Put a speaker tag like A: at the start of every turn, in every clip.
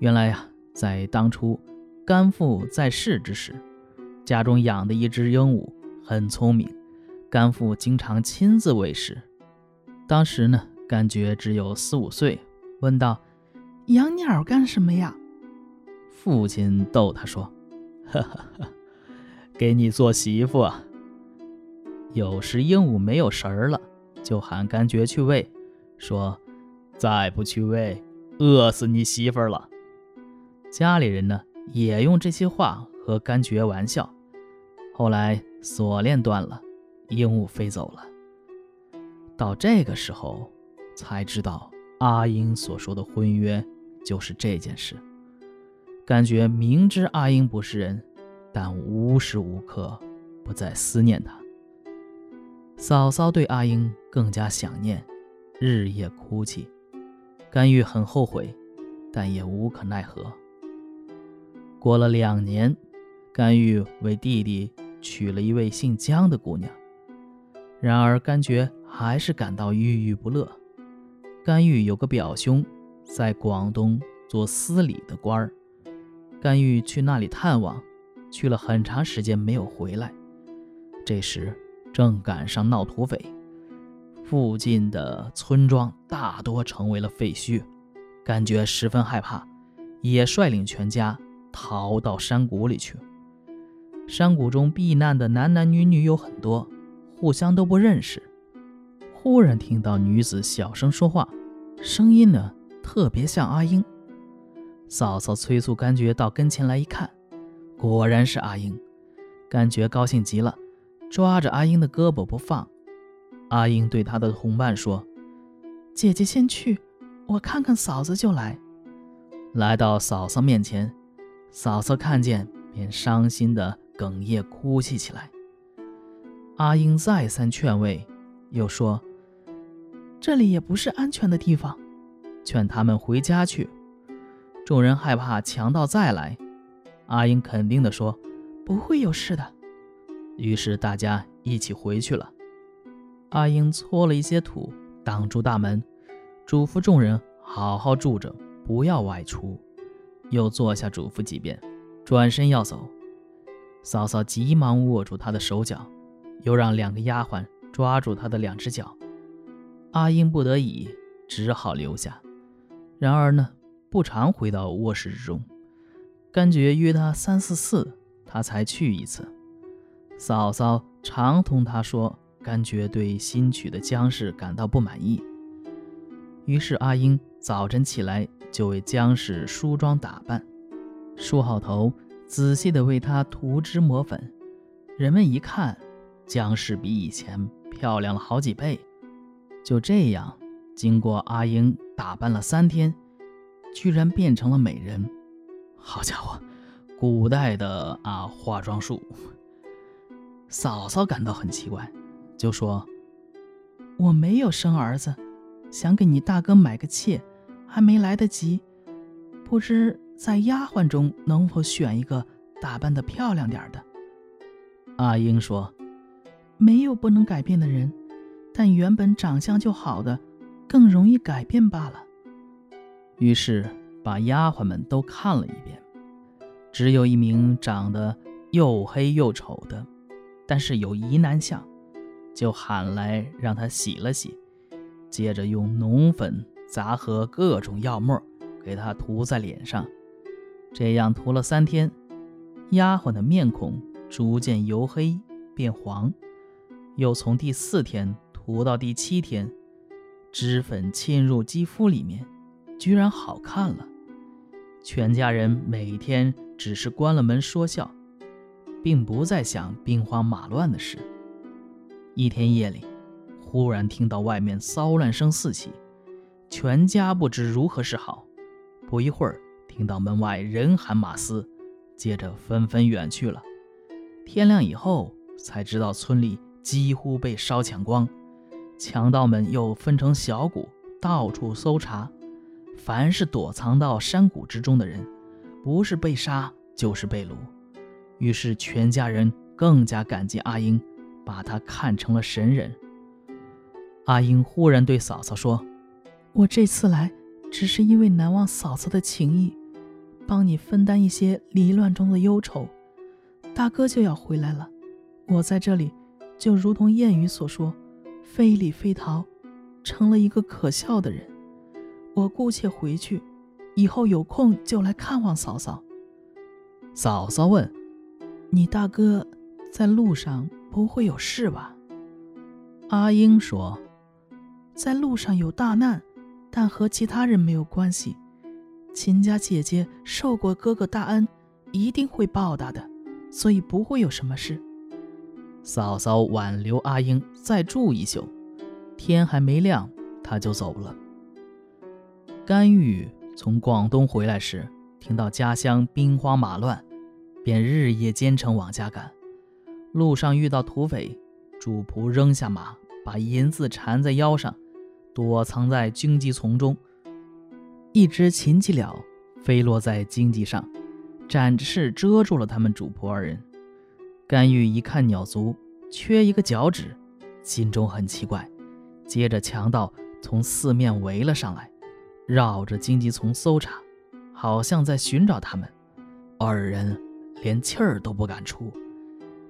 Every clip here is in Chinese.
A: 原来呀，在当初甘父在世之时，家中养的一只鹦鹉很聪明，甘父经常亲自喂食。当时呢，甘觉只有四五岁，问道：“
B: 养鸟干什么呀？”
A: 父亲逗他说：“哈哈哈，给你做媳妇啊。”有时鹦鹉没有食儿了，就喊甘觉去喂，说：“再不去喂，饿死你媳妇了。”家里人呢也用这些话和甘觉玩笑。后来锁链断了，鹦鹉飞走了。到这个时候，才知道阿英所说的婚约就是这件事。感觉明知阿英不是人，但无时无刻不在思念他。嫂嫂对阿英更加想念，日夜哭泣。甘玉很后悔，但也无可奈何。过了两年，甘玉为弟弟娶了一位姓姜的姑娘。然而甘觉还是感到郁郁不乐。甘玉有个表兄，在广东做司礼的官儿。甘玉去那里探望，去了很长时间没有回来。这时正赶上闹土匪，附近的村庄大多成为了废墟，甘觉十分害怕，也率领全家。逃到山谷里去。山谷中避难的男男女女有很多，互相都不认识。忽然听到女子小声说话，声音呢特别像阿英。嫂嫂催促甘觉到跟前来一看，果然是阿英。甘觉高兴极了，抓着阿英的胳膊不放。阿英对他的同伴说：“
B: 姐姐先去，我看看嫂子就来。”
A: 来到嫂嫂面前。嫂嫂看见，便伤心的哽咽哭泣起来。阿英再三劝慰，又说：“
B: 这里也不是安全的地方，
A: 劝他们回家去。”众人害怕强盗再来，阿英肯定地说：“
B: 不会有事的。”
A: 于是大家一起回去了。阿英搓了一些土挡住大门，嘱咐众人好好住着，不要外出。又坐下嘱咐几遍，转身要走。嫂嫂急忙握住他的手脚，又让两个丫鬟抓住他的两只脚。阿英不得已，只好留下。然而呢，不常回到卧室之中。甘觉约他三四次，他才去一次。嫂嫂常同他说，甘觉对新娶的江氏感到不满意。于是阿英早晨起来。就为姜氏梳妆打扮，梳好头，仔细地为她涂脂抹粉。人们一看，姜氏比以前漂亮了好几倍。就这样，经过阿英打扮了三天，居然变成了美人。好家伙，古代的啊化妆术！嫂嫂感到很奇怪，就说：“
B: 我没有生儿子，想给你大哥买个妾。”还没来得及，不知在丫鬟中能否选一个打扮的漂亮点的？
A: 阿英说：“
B: 没有不能改变的人，但原本长相就好的，更容易改变罢了。”
A: 于是把丫鬟们都看了一遍，只有一名长得又黑又丑的，但是有疑难相，就喊来让他洗了洗，接着用浓粉。杂合各种药沫，给他涂在脸上，这样涂了三天，丫鬟的面孔逐渐由黑变黄。又从第四天涂到第七天，脂粉沁入肌肤里面，居然好看了。全家人每天只是关了门说笑，并不再想兵荒马乱的事。一天夜里，忽然听到外面骚乱声四起。全家不知如何是好，不一会儿听到门外人喊马嘶，接着纷纷远去了。天亮以后才知道村里几乎被烧抢光，强盗们又分成小股到处搜查，凡是躲藏到山谷之中的人，不是被杀就是被掳。于是全家人更加感激阿英，把她看成了神人。阿英忽然对嫂嫂说。
B: 我这次来，只是因为难忘嫂子的情谊，帮你分担一些离乱中的忧愁。大哥就要回来了，我在这里就如同谚语所说，非礼非逃，成了一个可笑的人。我姑且回去，以后有空就来看望嫂嫂。
A: 嫂嫂问：“
B: 你大哥在路上不会有事吧？”
A: 阿英说：“
B: 在路上有大难，但和其他人没有关系。秦家姐姐受过哥哥大恩，一定会报答的，所以不会有什么事。”
A: 嫂嫂挽留阿英再住一宿，天还没亮，她就走了。甘玉从广东回来时，听到家乡兵荒马乱。便日夜兼程往家赶，路上遇到土匪，主仆扔下马，把银子缠在腰上，躲藏在荆棘丛中。一只秦鸡鸟飞落在荆棘上，展翅遮住了他们主仆二人。甘玉一看鸟足缺一个脚趾，心中很奇怪。接着强盗从四面围了上来，绕着荆棘丛搜查，好像在寻找他们二人。连气儿都不敢出。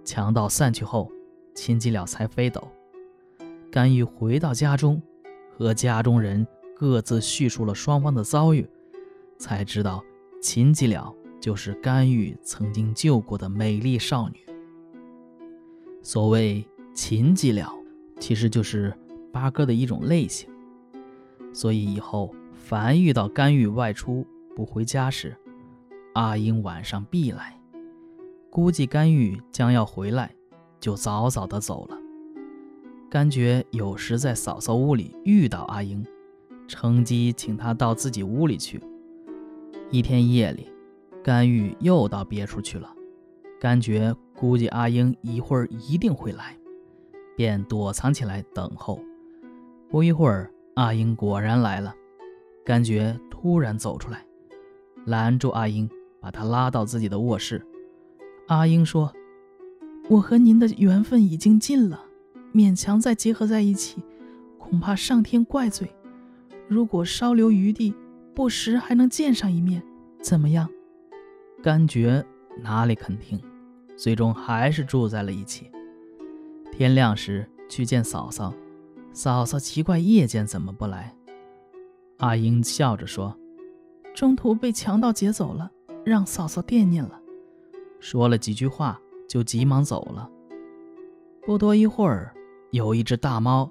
A: 强盗散去后，秦吉了才飞走。甘玉回到家中，和家中人各自叙述了双方的遭遇，才知道秦吉了就是甘玉曾经救过的美丽少女。所谓秦吉了，其实就是八哥的一种类型。所以以后凡遇到甘玉外出不回家时，阿英晚上必来。估计甘玉将要回来，就早早的走了。甘觉有时在嫂嫂屋里遇到阿英，乘机请她到自己屋里去。一天夜里，甘玉又到别处去了。甘觉估计阿英一会儿一定会来，便躲藏起来等候。不一会儿，阿英果然来了。甘觉突然走出来，拦住阿英，把她拉到自己的卧室。
B: 阿英说：“我和您的缘分已经尽了，勉强再结合在一起，恐怕上天怪罪。如果稍留余地，不时还能见上一面，怎么样？”
A: 甘觉哪里肯听，最终还是住在了一起。天亮时去见嫂嫂，嫂嫂奇怪夜间怎么不来。阿英笑着说：“
B: 中途被强盗劫走了，让嫂嫂惦念了。”
A: 说了几句话，就急忙走了。不多一会儿，有一只大猫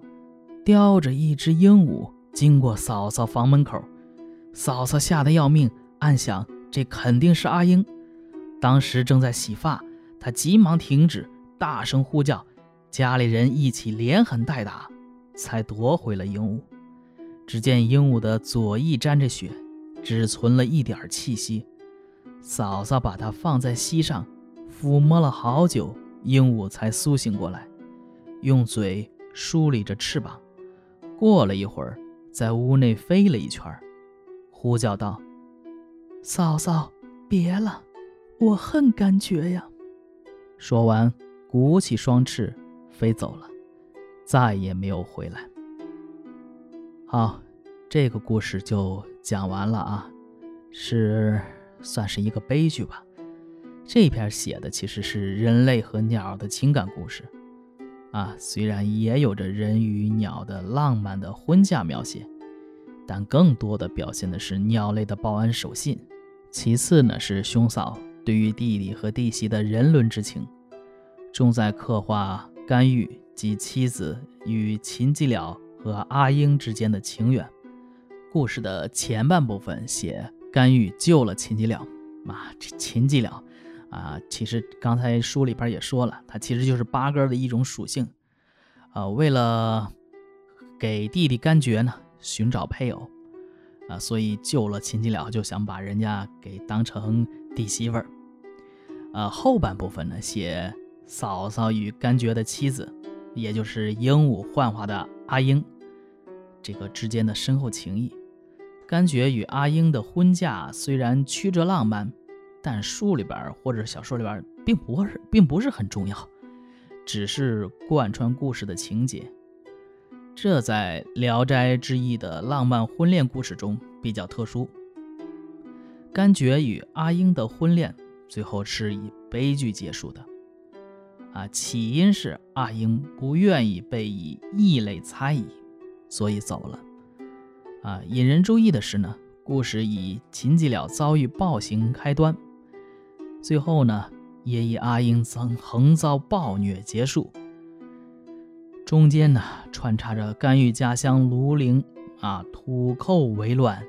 A: 叼着一只鹦鹉经过嫂嫂房门口，嫂嫂吓得要命，暗想这肯定是阿英。当时正在洗发，她急忙停止，大声呼叫，家里人一起连喊带打，才夺回了鹦鹉。只见鹦鹉的左翼沾着血，只存了一点气息。嫂嫂把它放在膝上，抚摸了好久，鹦鹉才苏醒过来，用嘴梳理着翅膀。过了一会儿，在屋内飞了一圈，呼叫道：“
B: 嫂嫂，别了，我恨甘觉呀！”
A: 说完，鼓起双翅飞走了，再也没有回来。好，这个故事就讲完了啊，是。算是一个悲剧吧。这篇写的其实是人类和鸟的情感故事，啊，虽然也有着人与鸟的浪漫的婚嫁描写，但更多的表现的是鸟类的报恩守信。其次呢，是兄嫂对于弟弟和弟媳的人伦之情，重在刻画甘玉及妻子与秦吉了和阿英之间的情缘。故事的前半部分写。甘玉救了秦吉了，妈，这秦吉了，啊，其实刚才书里边也说了，它其实就是八哥的一种属性，啊，为了给弟弟甘爵呢寻找配偶，啊，所以救了秦吉了，就想把人家给当成弟媳妇儿，呃，后半部分呢写嫂嫂与甘爵的妻子，也就是鹦鹉幻化的阿英，这个之间的深厚情谊。甘爵与阿英的婚嫁虽然曲折浪漫，但书里边或者小说里边并不是并不是很重要，只是贯穿故事的情节。这在《聊斋志异》的浪漫婚恋故事中比较特殊。甘觉与阿英的婚恋最后是以悲剧结束的。啊，起因是阿英不愿意被以异类猜疑，所以走了。啊，引人注意的是呢，故事以秦继了遭遇暴行开端，最后呢，也以阿英曾横遭暴虐结束。中间呢，穿插着甘玉家乡庐陵啊，土寇为乱，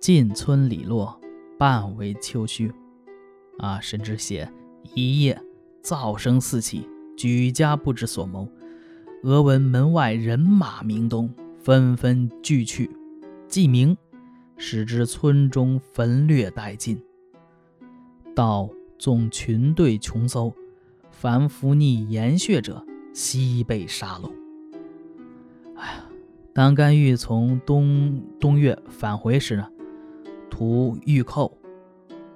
A: 进村里落，半为丘墟，啊，甚至写一夜。噪声四起，举家不知所谋。俄闻门外人马鸣动，纷纷俱去。既明，使之村中焚掠殆尽。到纵群队穷搜，凡伏逆言血者，悉被杀戮。哎呀，当甘玉从东东岳返回时呢，途遇寇，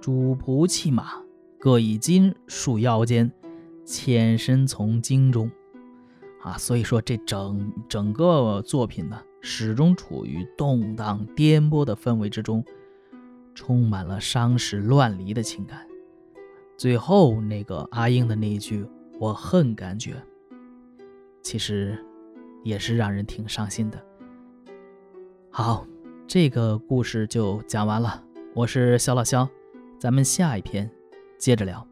A: 主仆弃马，各以金束腰间。潜身从京中，啊，所以说这整整个作品呢，始终处于动荡颠簸的氛围之中，充满了伤时乱离的情感。最后那个阿英的那一句“我恨”，感觉其实也是让人挺伤心的。好，这个故事就讲完了。我是肖老肖，咱们下一篇接着聊。